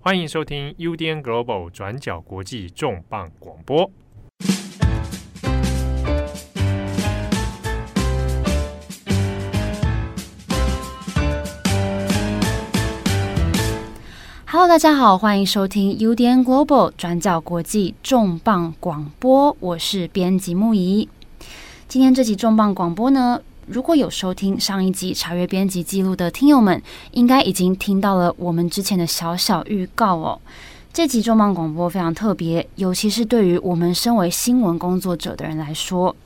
欢迎收听 UDN Global 转角国际重磅广播。Hello，大家好，欢迎收听 UDN Global 转角国际重磅广播，我是编辑木仪。今天这集重磅广播呢，如果有收听上一集查阅编辑记录的听友们，应该已经听到了我们之前的小小预告哦。这集重磅广播非常特别，尤其是对于我们身为新闻工作者的人来说，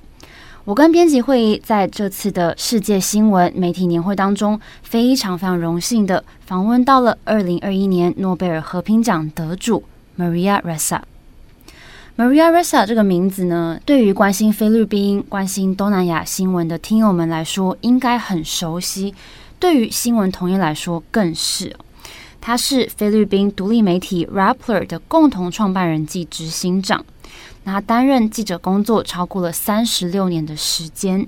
我跟编辑会议在这次的世界新闻媒体年会当中，非常非常荣幸的访问到了二零二一年诺贝尔和平奖得主 Maria Ressa。Maria Ressa 这个名字呢，对于关心菲律宾、关心东南亚新闻的听友们来说，应该很熟悉；对于新闻同业来说，更是。他是菲律宾独立媒体 Rappler 的共同创办人暨执行长。那担任记者工作超过了三十六年的时间。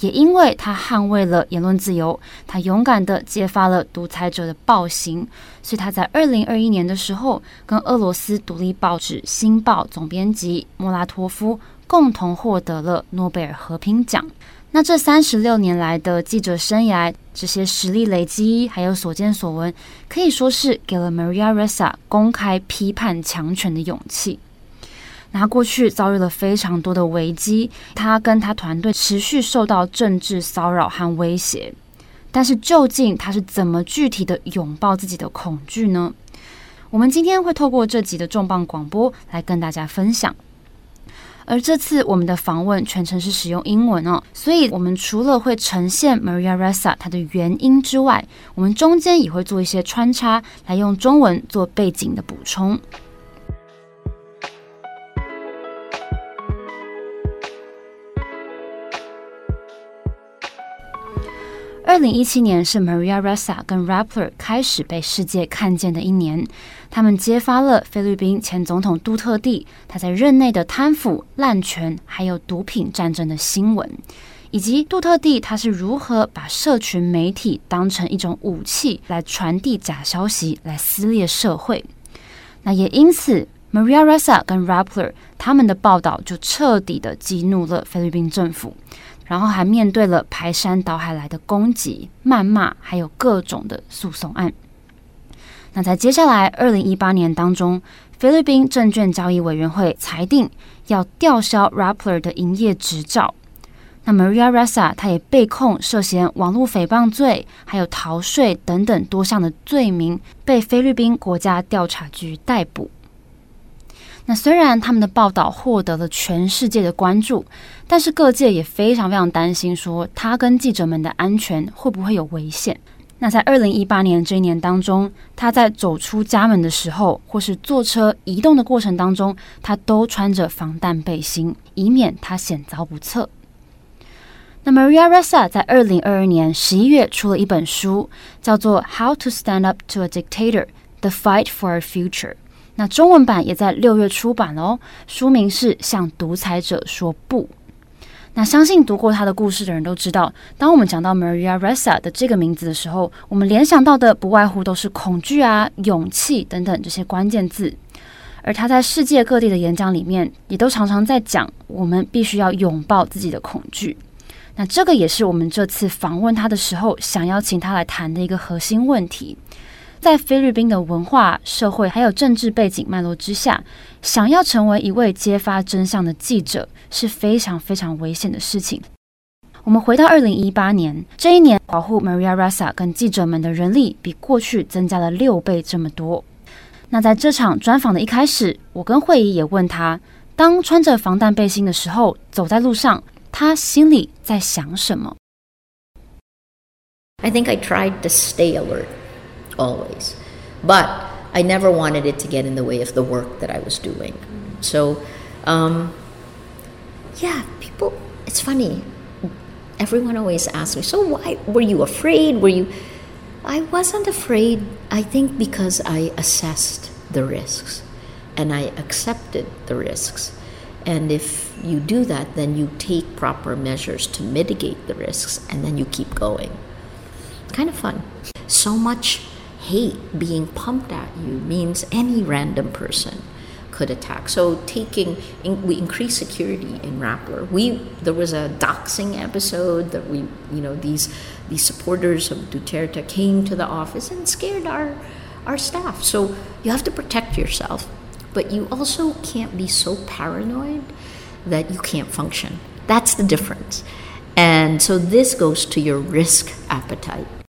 也因为他捍卫了言论自由，他勇敢地揭发了独裁者的暴行，所以他在二零二一年的时候，跟俄罗斯独立报纸《新报》总编辑莫拉托夫共同获得了诺贝尔和平奖。那这三十六年来的记者生涯，这些实力累积，还有所见所闻，可以说是给了 Maria Ressa 公开批判强权的勇气。他过去遭遇了非常多的危机，他跟他团队持续受到政治骚扰和威胁。但是，究竟他是怎么具体的拥抱自己的恐惧呢？我们今天会透过这集的重磅广播来跟大家分享。而这次我们的访问全程是使用英文哦，所以我们除了会呈现 Maria Ressa 她的原因之外，我们中间也会做一些穿插，来用中文做背景的补充。二零一七年是 Maria Ressa 跟 Rappler 开始被世界看见的一年。他们揭发了菲律宾前总统杜特地他在任内的贪腐、滥权，还有毒品战争的新闻，以及杜特地他是如何把社群媒体当成一种武器来传递假消息，来撕裂社会。那也因此，Maria Ressa 跟 Rappler 他们的报道就彻底的激怒了菲律宾政府。然后还面对了排山倒海来的攻击、谩骂，还有各种的诉讼案。那在接下来二零一八年当中，菲律宾证券交易委员会裁定要吊销 Rappler 的营业执照。那 Maria Ressa 他也被控涉嫌网络诽谤罪，还有逃税等等多项的罪名，被菲律宾国家调查局逮捕。那虽然他们的报道获得了全世界的关注，但是各界也非常非常担心，说他跟记者们的安全会不会有危险？那在二零一八年这一年当中，他在走出家门的时候，或是坐车移动的过程当中，他都穿着防弹背心，以免他险遭不测。那 Maria Ressa 在二零二二年十一月出了一本书，叫做《How to Stand Up to a Dictator: The Fight for Our Future》。那中文版也在六月出版了哦，书名是《向独裁者说不》。那相信读过他的故事的人都知道，当我们讲到 Maria Ressa 的这个名字的时候，我们联想到的不外乎都是恐惧啊、勇气等等这些关键字。而他在世界各地的演讲里面，也都常常在讲，我们必须要拥抱自己的恐惧。那这个也是我们这次访问他的时候，想邀请他来谈的一个核心问题。在菲律宾的文化、社会还有政治背景脉络之下，想要成为一位揭发真相的记者是非常非常危险的事情。我们回到二零一八年，这一年保护 Maria Ressa 跟记者们的人力比过去增加了六倍这么多。那在这场专访的一开始，我跟慧仪也问他，当穿着防弹背心的时候，走在路上，他心里在想什么？I think I tried to stay alert. Always. But I never wanted it to get in the way of the work that I was doing. So, um, yeah, people, it's funny. Everyone always asks me, so why were you afraid? Were you. I wasn't afraid, I think, because I assessed the risks and I accepted the risks. And if you do that, then you take proper measures to mitigate the risks and then you keep going. Kind of fun. So much hate being pumped at you means any random person could attack. So taking in, we increase security in Rappler. We there was a doxing episode that we you know these these supporters of Duterte came to the office and scared our our staff. So you have to protect yourself, but you also can't be so paranoid that you can't function. That's the difference. And so this goes to your risk appetite.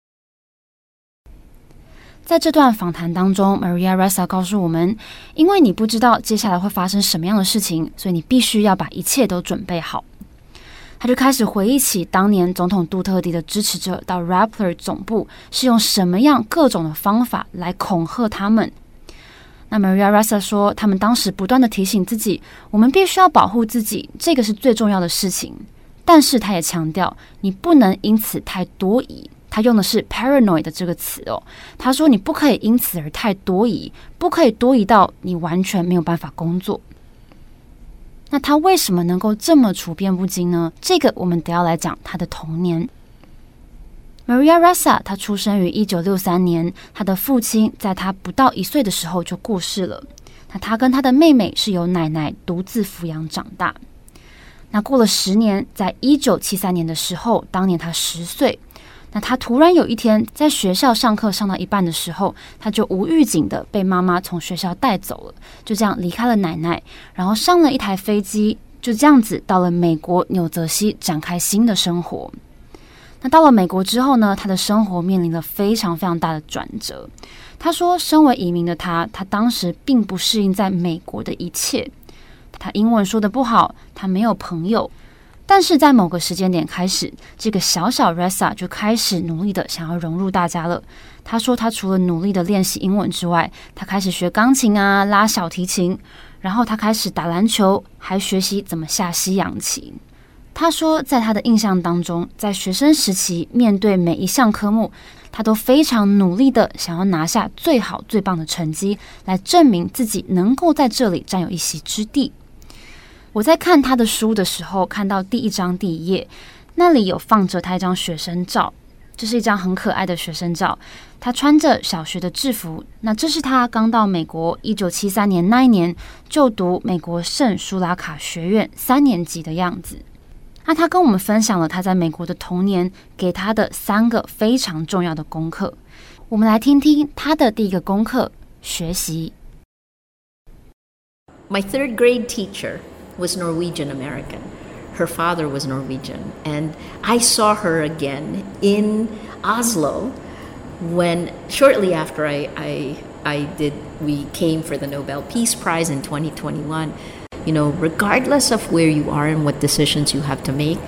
在这段访谈当中，Maria Ressa 告诉我们，因为你不知道接下来会发生什么样的事情，所以你必须要把一切都准备好。他就开始回忆起当年总统杜特迪的支持者到 Rappler 总部是用什么样各种的方法来恐吓他们。那 Maria Ressa 说，他们当时不断地提醒自己，我们必须要保护自己，这个是最重要的事情。但是他也强调，你不能因此太多疑。他用的是 paranoid 的这个词哦。他说你不可以因此而太多疑，不可以多疑到你完全没有办法工作。那他为什么能够这么处变不惊呢？这个我们得要来讲他的童年。Maria r e s a 他出生于一九六三年，他的父亲在他不到一岁的时候就过世了。那他跟他的妹妹是由奶奶独自抚养长大。那过了十年，在一九七三年的时候，当年他十岁。那他突然有一天在学校上课上到一半的时候，他就无预警的被妈妈从学校带走了，就这样离开了奶奶，然后上了一台飞机，就这样子到了美国纽泽西展开新的生活。那到了美国之后呢，他的生活面临了非常非常大的转折。他说，身为移民的他，他当时并不适应在美国的一切，他英文说得不好，他没有朋友。但是在某个时间点开始，这个小小 Ressa 就开始努力的想要融入大家了。他说，他除了努力的练习英文之外，他开始学钢琴啊，拉小提琴，然后他开始打篮球，还学习怎么下西洋棋。他说，在他的印象当中，在学生时期，面对每一项科目，他都非常努力的想要拿下最好最棒的成绩，来证明自己能够在这里占有一席之地。我在看他的书的时候，看到第一章第一页，那里有放着他一张学生照，这是一张很可爱的学生照。他穿着小学的制服，那这是他刚到美国一九七三年那一年就读美国圣舒拉卡学院三年级的样子。那他跟我们分享了他在美国的童年给他的三个非常重要的功课。我们来听听他的第一个功课：学习。My third grade teacher. Was Norwegian American. Her father was Norwegian. And I saw her again in Oslo when, shortly after I, I, I did, we came for the Nobel Peace Prize in 2021. You know, regardless of where you are and what decisions you have to make,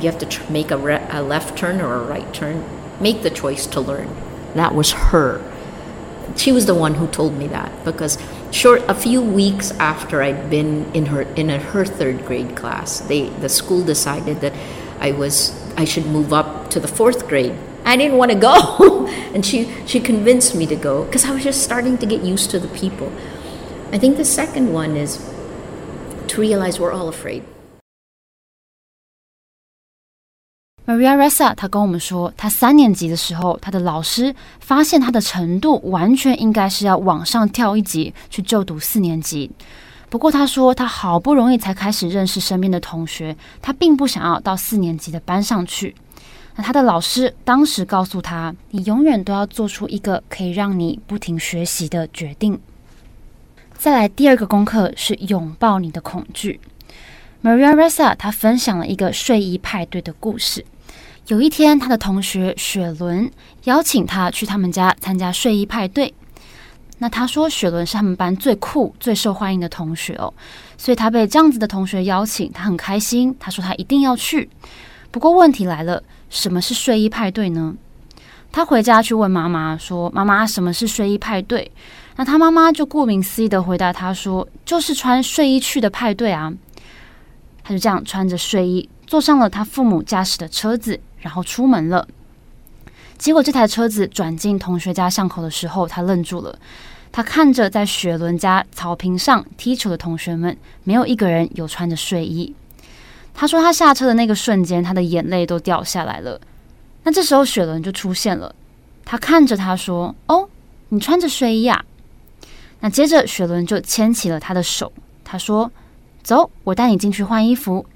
you have to tr- make a, re- a left turn or a right turn. Make the choice to learn. That was her. She was the one who told me that because short a few weeks after I'd been in her in a, her third grade class, they the school decided that I was I should move up to the fourth grade. I didn't want to go, and she she convinced me to go because I was just starting to get used to the people. I think the second one is to realize we're all afraid. Maria Ressa，她跟我们说，她三年级的时候，她的老师发现她的程度完全应该是要往上跳一级去就读四年级。不过，她说她好不容易才开始认识身边的同学，她并不想要到四年级的班上去。那她的老师当时告诉她：“你永远都要做出一个可以让你不停学习的决定。”再来，第二个功课是拥抱你的恐惧。Maria Ressa 她分享了一个睡衣派对的故事。有一天，他的同学雪伦邀请他去他们家参加睡衣派对。那他说，雪伦是他们班最酷、最受欢迎的同学哦，所以他被这样子的同学邀请，他很开心。他说他一定要去。不过问题来了，什么是睡衣派对呢？他回家去问妈妈说：“妈妈，什么是睡衣派对？”那他妈妈就顾名思义的回答他说：“就是穿睡衣去的派对啊。”他就这样穿着睡衣，坐上了他父母驾驶的车子。然后出门了，结果这台车子转进同学家巷口的时候，他愣住了。他看着在雪伦家草坪上踢球的同学们，没有一个人有穿着睡衣。他说他下车的那个瞬间，他的眼泪都掉下来了。那这时候雪伦就出现了，他看着他说：“哦，你穿着睡衣啊？”那接着雪伦就牵起了他的手，他说：“走，我带你进去换衣服。”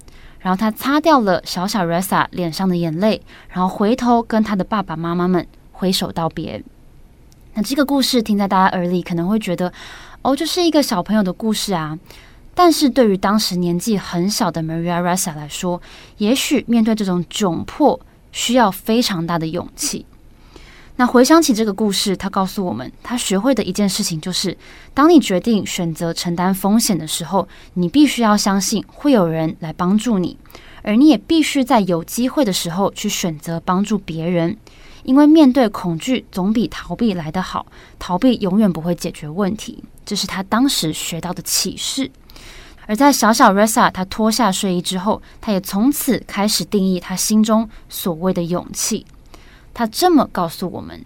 然后他擦掉了小小 Ressa 脸上的眼泪，然后回头跟他的爸爸妈妈们挥手道别。那这个故事听在大家耳里，可能会觉得，哦，就是一个小朋友的故事啊。但是对于当时年纪很小的 Maria Ressa 来说，也许面对这种窘迫，需要非常大的勇气。那回想起这个故事，他告诉我们，他学会的一件事情就是：当你决定选择承担风险的时候，你必须要相信会有人来帮助你，而你也必须在有机会的时候去选择帮助别人。因为面对恐惧，总比逃避来得好。逃避永远不会解决问题，这是他当时学到的启示。而在小小 Ressa 他脱下睡衣之后，他也从此开始定义他心中所谓的勇气。他这么告诉我们：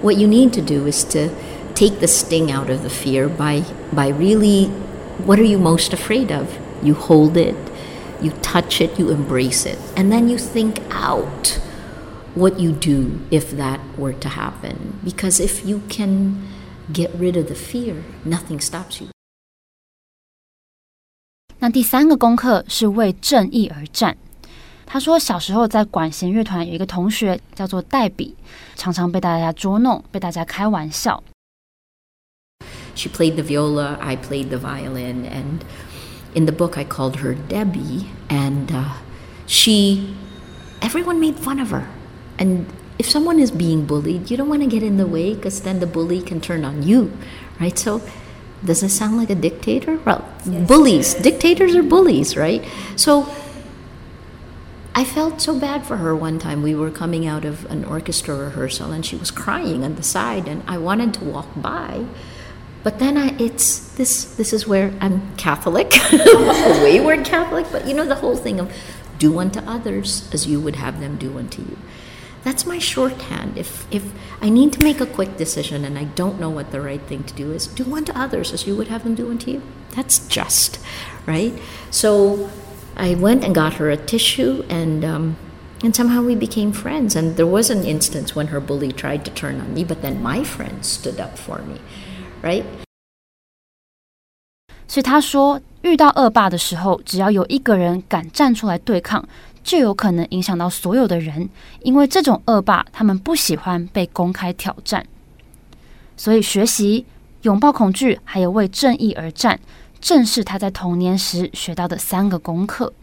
What you need to do is to take the sting out of the fear by by really what are you most afraid of? You hold it, you touch it, you embrace it, and then you think out what you do if that were to happen. Because if you can get rid of the fear, nothing stops you. 那第三个功课是为正义而战。 他说，小时候在管弦乐团有一个同学叫做黛比，常常被大家捉弄，被大家开玩笑。She played the viola, I played the violin, and in the book I called her Debbie. And uh, she, everyone made fun of her. And if someone is being bullied, you don't want to get in the way because then the bully can turn on you, right? So, does it sound like a dictator? Well, yes. bullies, dictators are bullies, right? So I felt so bad for her one time. We were coming out of an orchestra rehearsal and she was crying on the side and I wanted to walk by. But then I, it's this this is where I'm Catholic, a wayward Catholic, but you know the whole thing of do unto others as you would have them do unto you. That's my shorthand. If if I need to make a quick decision and I don't know what the right thing to do is, do unto others as you would have them do unto you. That's just, right? So I went and got her a tissue, and um, and somehow we became friends. And there was an instance when her bully tried to turn on me, but then my friend stood up for me, right? 所以他说，遇到恶霸的时候，只要有一个人敢站出来对抗，就有可能影响到所有的人，因为这种恶霸他们不喜欢被公开挑战。所以学习拥抱恐惧，还有为正义而战。正是他在童年时学到的三个功课。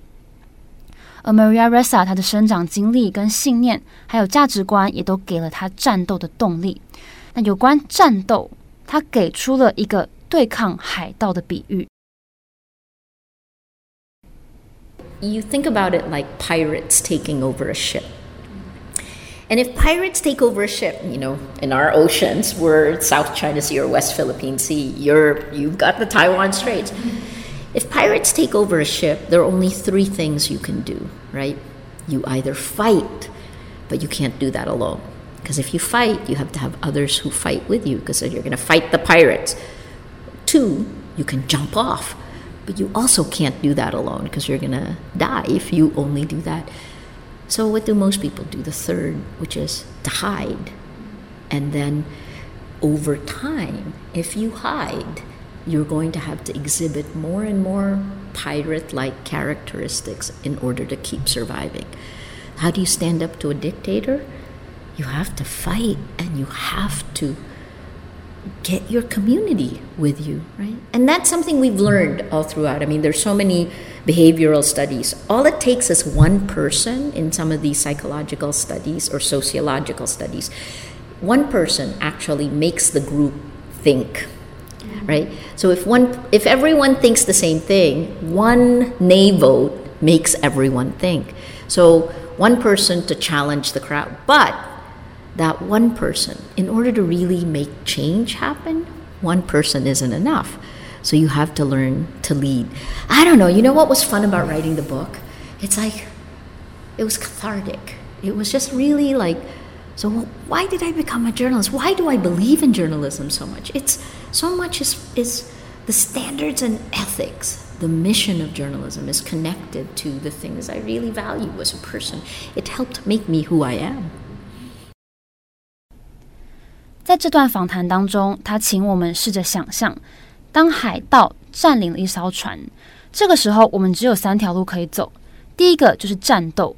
而 Maria Ressa 她的生长经历跟信念，还有价值观，也都给了她战斗的动力。那有关战斗，他给出了一个对抗海盗的比喻。You think about it like pirates taking over a ship. And if pirates take over a ship, you know, in our oceans, we're South China Sea or West Philippine Sea, you're, you've got the Taiwan Straits. If pirates take over a ship, there are only three things you can do, right? You either fight, but you can't do that alone. Because if you fight, you have to have others who fight with you, because you're going to fight the pirates. Two, you can jump off, but you also can't do that alone, because you're going to die if you only do that. So, what do most people do? The third, which is to hide. And then over time, if you hide, you're going to have to exhibit more and more pirate like characteristics in order to keep surviving. How do you stand up to a dictator? You have to fight and you have to get your community with you, right? And that's something we've learned all throughout. I mean, there's so many behavioral studies. All it takes is one person in some of these psychological studies or sociological studies. One person actually makes the group think, mm-hmm. right? So if one if everyone thinks the same thing, one nay vote makes everyone think. So one person to challenge the crowd. But that one person, in order to really make change happen, one person isn't enough. So you have to learn to lead. I don't know. You know what was fun about writing the book? It's like, it was cathartic. It was just really like, so why did I become a journalist? Why do I believe in journalism so much? It's so much is, is the standards and ethics. The mission of journalism is connected to the things I really value as a person. It helped make me who I am. 在这段访谈当中，他请我们试着想象，当海盗占领了一艘船，这个时候我们只有三条路可以走。第一个就是战斗，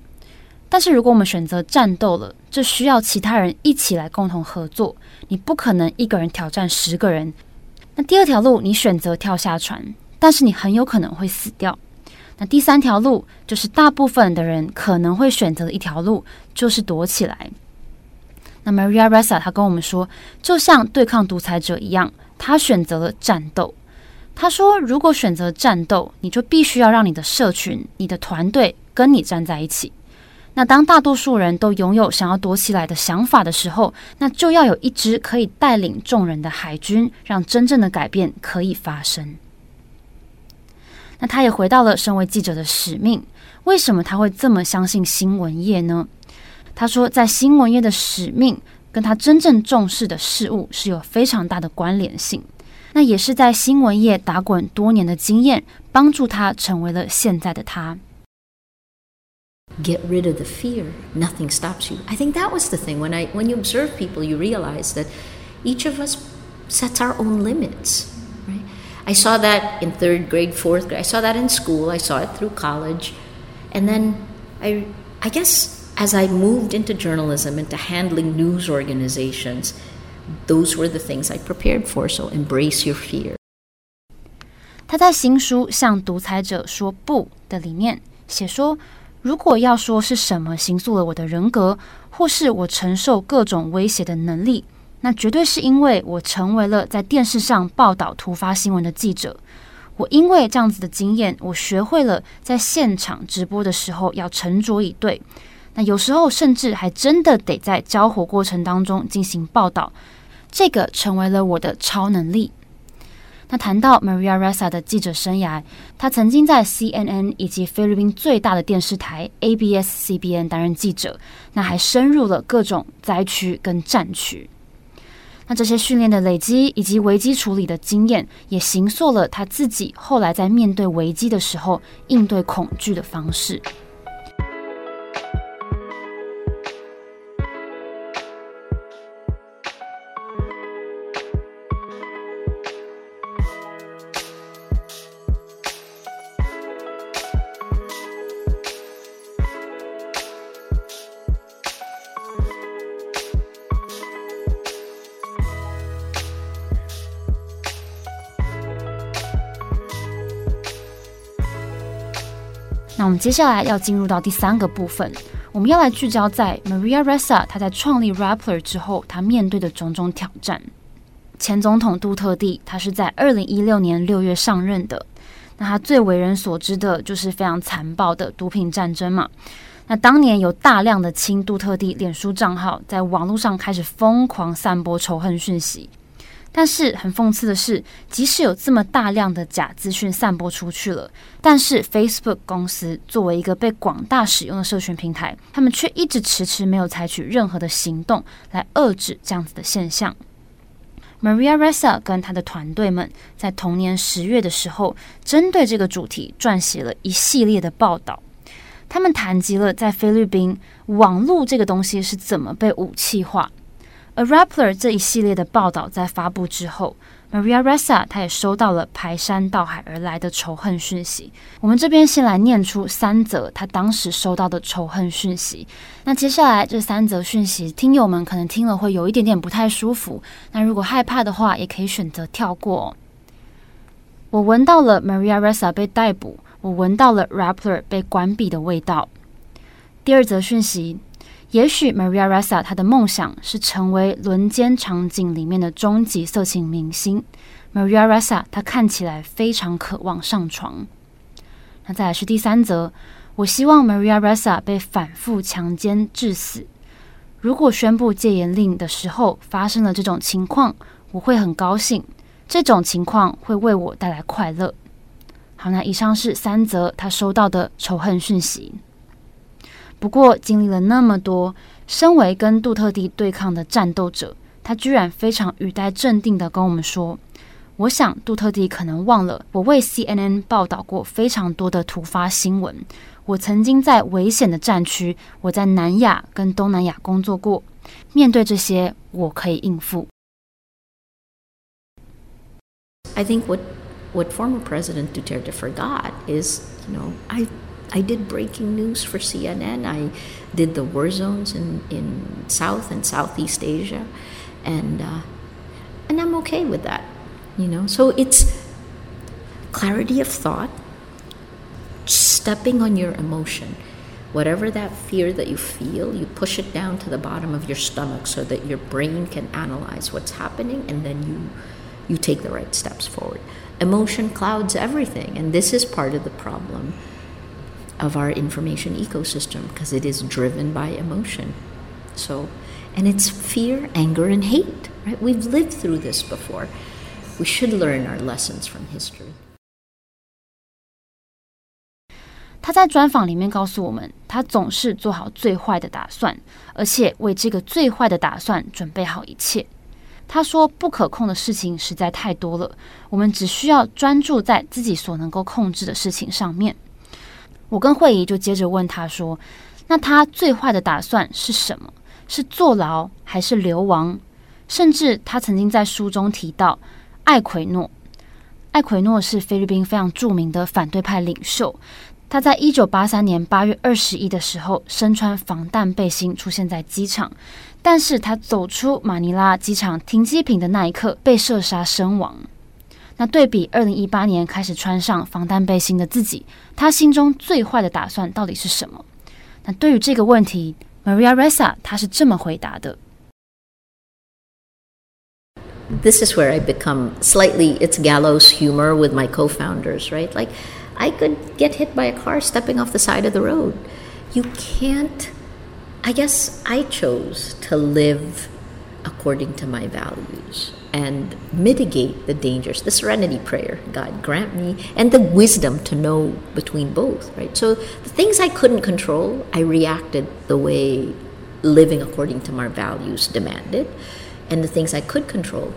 但是如果我们选择战斗了，这需要其他人一起来共同合作，你不可能一个人挑战十个人。那第二条路，你选择跳下船，但是你很有可能会死掉。那第三条路，就是大部分的人可能会选择的一条路，就是躲起来。那 Maria Ressa 她跟我们说，就像对抗独裁者一样，她选择了战斗。她说，如果选择战斗，你就必须要让你的社群、你的团队跟你站在一起。那当大多数人都拥有想要躲起来的想法的时候，那就要有一支可以带领众人的海军，让真正的改变可以发生。那他也回到了身为记者的使命。为什么他会这么相信新闻业呢？他说，在新闻业的使命跟他真正重视的事物是有非常大的关联性。那也是在新闻业打滚多年的经验，帮助他成为了现在的他。Get rid of the fear. Nothing stops you. I think that was the thing. When I when you observe people, you realize that each of us sets our own limits. I saw that in third grade, fourth grade. I saw that in school. I saw it through college. And then I, I guess as I moved into journalism, into handling news organizations, those were the things I prepared for. So embrace your fear. 他在新书《向独裁者说不》的里面写说，如果要说是什么形塑了我的人格，或是我承受各种威胁的能力。那绝对是因为我成为了在电视上报道突发新闻的记者。我因为这样子的经验，我学会了在现场直播的时候要沉着以对。那有时候甚至还真的得在交火过程当中进行报道，这个成为了我的超能力。那谈到 Maria Ressa 的记者生涯，她曾经在 CNN 以及菲律宾最大的电视台 ABS-CBN 担任记者，那还深入了各种灾区跟战区。那这些训练的累积以及危机处理的经验，也形塑了他自己后来在面对危机的时候应对恐惧的方式。接下来要进入到第三个部分，我们要来聚焦在 Maria Ressa，她在创立 Rappler 之后，她面对的种种挑战。前总统杜特地，他是在二零一六年六月上任的，那他最为人所知的就是非常残暴的毒品战争嘛。那当年有大量的亲杜特地脸书账号在网络上开始疯狂散播仇恨讯息。但是很讽刺的是，即使有这么大量的假资讯散播出去了，但是 Facebook 公司作为一个被广大使用的社群平台，他们却一直迟迟没有采取任何的行动来遏制这样子的现象。Maria Ressa 跟他的团队们在同年十月的时候，针对这个主题撰写了一系列的报道。他们谈及了在菲律宾网络这个东西是怎么被武器化。而 Rappler 这一系列的报道在发布之后，Maria Ressa 她也收到了排山倒海而来的仇恨讯息。我们这边先来念出三则她当时收到的仇恨讯息。那接下来这三则讯息，听友们可能听了会有一点点不太舒服。那如果害怕的话，也可以选择跳过。我闻到了 Maria Ressa 被逮捕，我闻到了 Rappler 被关闭的味道。第二则讯息。也许 Maria Ressa 她的梦想是成为轮奸场景里面的终极色情明星。Maria Ressa 她看起来非常渴望上床。那再来是第三则，我希望 Maria Ressa 被反复强奸致死。如果宣布戒严令的时候发生了这种情况，我会很高兴。这种情况会为我带来快乐。好，那以上是三则他收到的仇恨讯息。不过，经历了那么多，身为跟杜特地对抗的战斗者，他居然非常语带镇定的跟我们说：“我想，杜特地可能忘了我为 CNN 报道过非常多的突发新闻。我曾经在危险的战区，我在南亚跟东南亚工作过。面对这些，我可以应付。” I think what what former President Duterte forgot is, you know, I. I did breaking news for CNN. I did the war zones in, in South and Southeast Asia, and uh, and I'm okay with that, you know. So it's clarity of thought, stepping on your emotion. Whatever that fear that you feel, you push it down to the bottom of your stomach so that your brain can analyze what's happening and then you you take the right steps forward. Emotion clouds everything, and this is part of the problem of our information ecosystem because it is driven by emotion. So, and it's fear, anger, and hate, right? We've lived through this before. We should learn our lessons from history. 他在专访里面告诉我们，他总是做好最坏的打算，而且为这个最坏的打算准备好一切。他说：“不可控的事情实在太多了，我们只需要专注在自己所能够控制的事情上面。” 我跟慧仪就接着问他说：“那他最坏的打算是什么？是坐牢还是流亡？甚至他曾经在书中提到艾奎诺。艾奎诺是菲律宾非常著名的反对派领袖。他在一九八三年八月二十一的时候，身穿防弹背心出现在机场，但是他走出马尼拉机场停机坪的那一刻，被射杀身亡。”那对比二零一八年开始穿上防弹背心的自己，他心中最坏的打算到底是什么？那对于这个问题，Maria Ressa 她是这么回答的：This is where I become slightly it's gallows humor with my co-founders, right? Like I could get hit by a car stepping off the side of the road. You can't. I guess I chose to live according to my values And mitigate the dangers. The serenity prayer, God grant me, and the wisdom to know between both, right? So the things I couldn't control, I reacted the way living according to my values demanded. And the things I could control,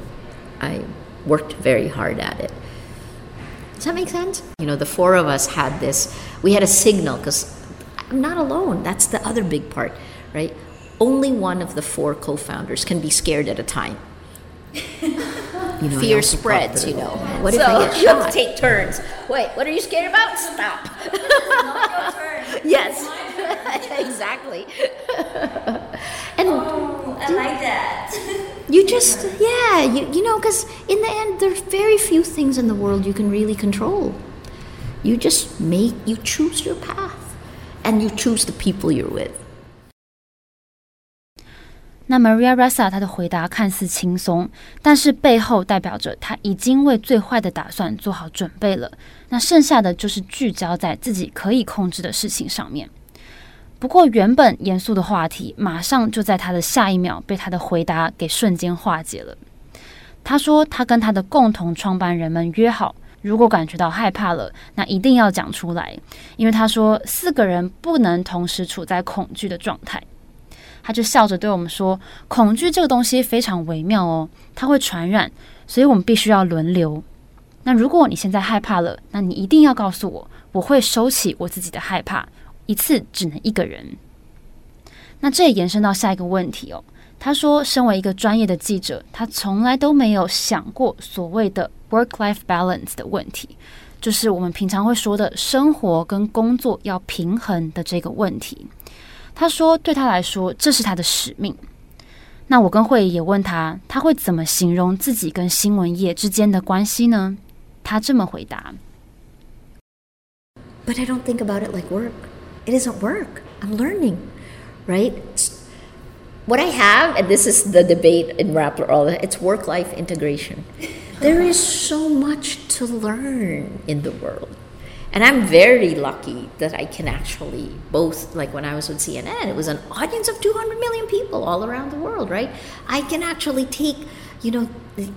I worked very hard at it. Does that make sense? You know, the four of us had this, we had a signal because I'm not alone. That's the other big part, right? Only one of the four co founders can be scared at a time you know, fear spreads, you know. What so if I get you have shot? to take turns. Wait, what are you scared about? Stop. yes, exactly. and oh, I like that. you just, yeah, you, you know, because in the end, there's very few things in the world you can really control. You just make, you choose your path, and you choose the people you're with. 那 Maria Ressa 她的回答看似轻松，但是背后代表着她已经为最坏的打算做好准备了。那剩下的就是聚焦在自己可以控制的事情上面。不过，原本严肃的话题，马上就在他的下一秒被他的回答给瞬间化解了。他说，他跟他的共同创办人们约好，如果感觉到害怕了，那一定要讲出来，因为他说四个人不能同时处在恐惧的状态。他就笑着对我们说：“恐惧这个东西非常微妙哦，它会传染，所以我们必须要轮流。那如果你现在害怕了，那你一定要告诉我，我会收起我自己的害怕，一次只能一个人。那这也延伸到下一个问题哦。他说，身为一个专业的记者，他从来都没有想过所谓的 work-life balance 的问题，就是我们平常会说的生活跟工作要平衡的这个问题。”他说：“对他来说，这是他的使命。”那我跟慧也问他，他会怎么形容自己跟新闻业之间的关系呢？他这么回答：“But I don't think about it like work. It isn't work. I'm learning, right? What I have, and this is the debate in Rappler, all that it's work-life integration. There is so much to learn in the world." And I'm very lucky that I can actually both, like when I was with CNN, it was an audience of 200 million people all around the world, right? I can actually take, you know,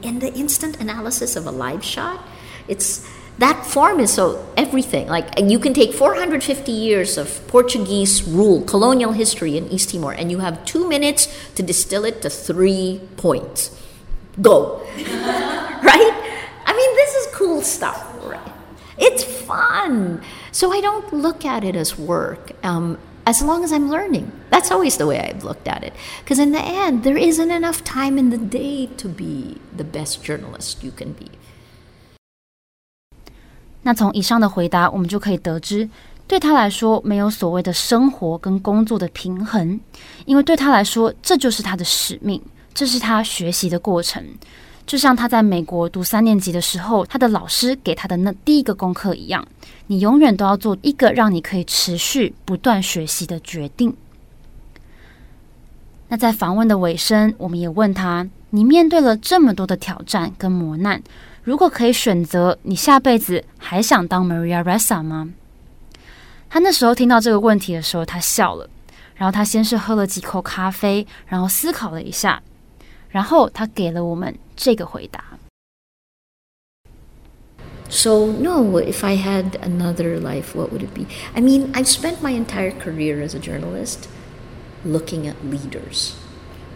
in the instant analysis of a live shot, it's that form is so everything. Like you can take 450 years of Portuguese rule, colonial history in East Timor, and you have two minutes to distill it to three points. Go. right? I mean, this is cool stuff? It's fun. So I don't look at it as work. Um, as long as I'm learning. That's always the way I've looked at it. Because in the end, there isn't enough time in the day to be the best journalist you can be. 那从以上的回答，我们就可以得知，对他来说，没有所谓的生活跟工作的平衡，因为对他来说，这就是他的使命，这是他学习的过程。 就像他在美国读三年级的时候，他的老师给他的那第一个功课一样，你永远都要做一个让你可以持续不断学习的决定。那在访问的尾声，我们也问他：你面对了这么多的挑战跟磨难，如果可以选择，你下辈子还想当 Maria Ressa 吗？他那时候听到这个问题的时候，他笑了，然后他先是喝了几口咖啡，然后思考了一下。然后他给了我们这个回答。So no, if I had another life, what would it be? I mean, I've spent my entire career as a journalist looking at leaders,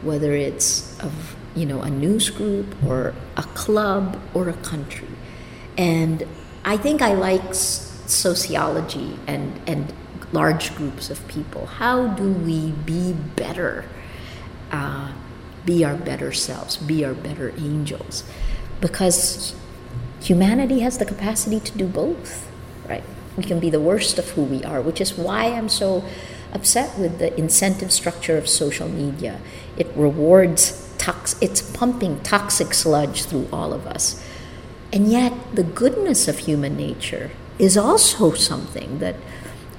whether it's of you know a news group or a club or a country, and I think I like sociology and and large groups of people. How do we be better? Uh, be our better selves, be our better angels. Because humanity has the capacity to do both, right? We can be the worst of who we are, which is why I'm so upset with the incentive structure of social media. It rewards tox it's pumping toxic sludge through all of us. And yet the goodness of human nature is also something that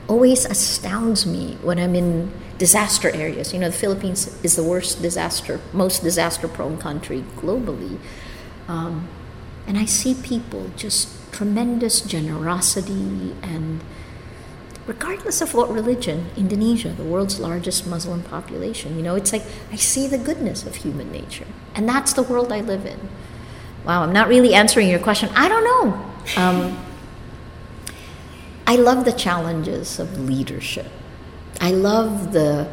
always astounds me when I'm in disaster areas. You know, the Philippines is the worst disaster, most disaster prone country globally. Um, and I see people just tremendous generosity and regardless of what religion, Indonesia, the world's largest Muslim population, you know, it's like I see the goodness of human nature. And that's the world I live in. Wow, I'm not really answering your question. I don't know. Um, I love the challenges of leadership. I love the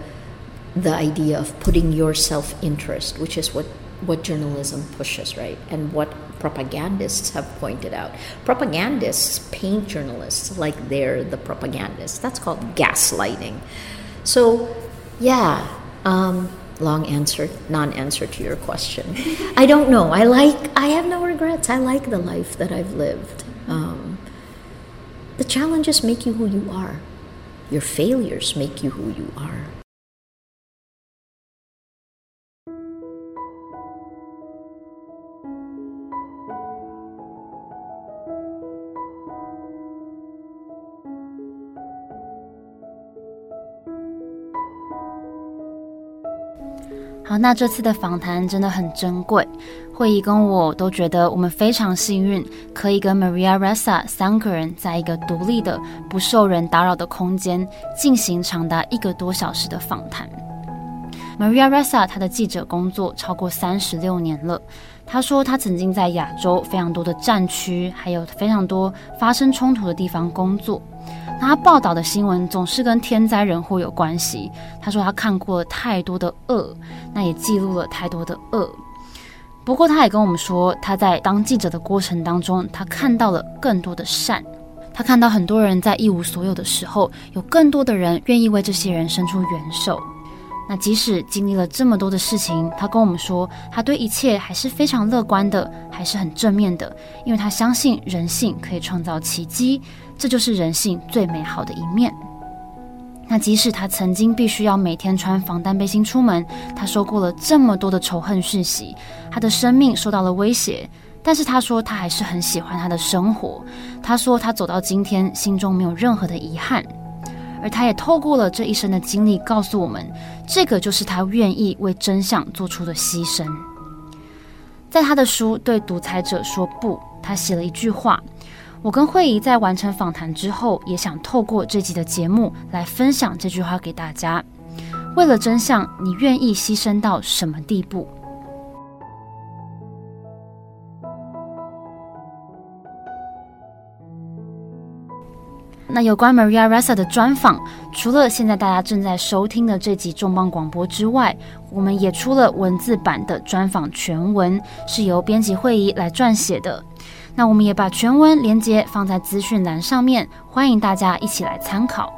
the idea of putting your self-interest, which is what what journalism pushes, right? And what propagandists have pointed out. Propagandists paint journalists like they're the propagandists. That's called gaslighting. So, yeah, um, long answer, non-answer to your question. I don't know. I like. I have no regrets. I like the life that I've lived. Um, the challenges make you who you are. Your failures make you who you are. 好，那这次的访谈真的很珍贵。慧仪跟我都觉得我们非常幸运，可以跟 Maria Ressa 三个人在一个独立的、不受人打扰的空间进行长达一个多小时的访谈。Maria Ressa 她的记者工作超过三十六年了。她说，她曾经在亚洲非常多的战区，还有非常多发生冲突的地方工作。那他报道的新闻总是跟天灾人祸有关系。他说他看过太多的恶，那也记录了太多的恶。不过他也跟我们说，他在当记者的过程当中，他看到了更多的善。他看到很多人在一无所有的时候，有更多的人愿意为这些人伸出援手。那即使经历了这么多的事情，他跟我们说，他对一切还是非常乐观的，还是很正面的，因为他相信人性可以创造奇迹。这就是人性最美好的一面。那即使他曾经必须要每天穿防弹背心出门，他收过了这么多的仇恨讯息，他的生命受到了威胁，但是他说他还是很喜欢他的生活。他说他走到今天，心中没有任何的遗憾。而他也透过了这一生的经历，告诉我们，这个就是他愿意为真相做出的牺牲。在他的书《对独裁者说不》，他写了一句话。我跟慧仪在完成访谈之后，也想透过这集的节目来分享这句话给大家：为了真相，你愿意牺牲到什么地步？那有关 Maria Ressa 的专访，除了现在大家正在收听的这集重磅广播之外，我们也出了文字版的专访全文，是由编辑慧仪来撰写的。那我们也把全文连接放在资讯栏上面，欢迎大家一起来参考。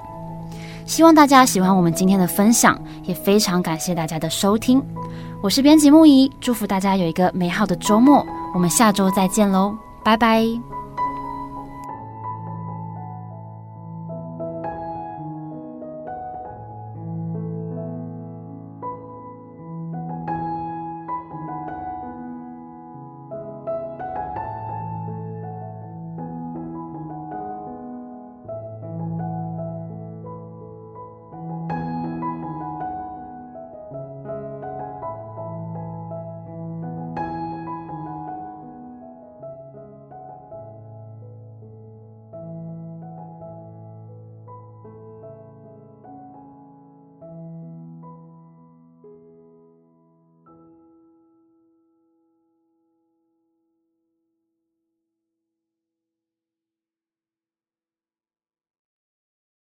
希望大家喜欢我们今天的分享，也非常感谢大家的收听。我是编辑木仪，祝福大家有一个美好的周末。我们下周再见喽，拜拜。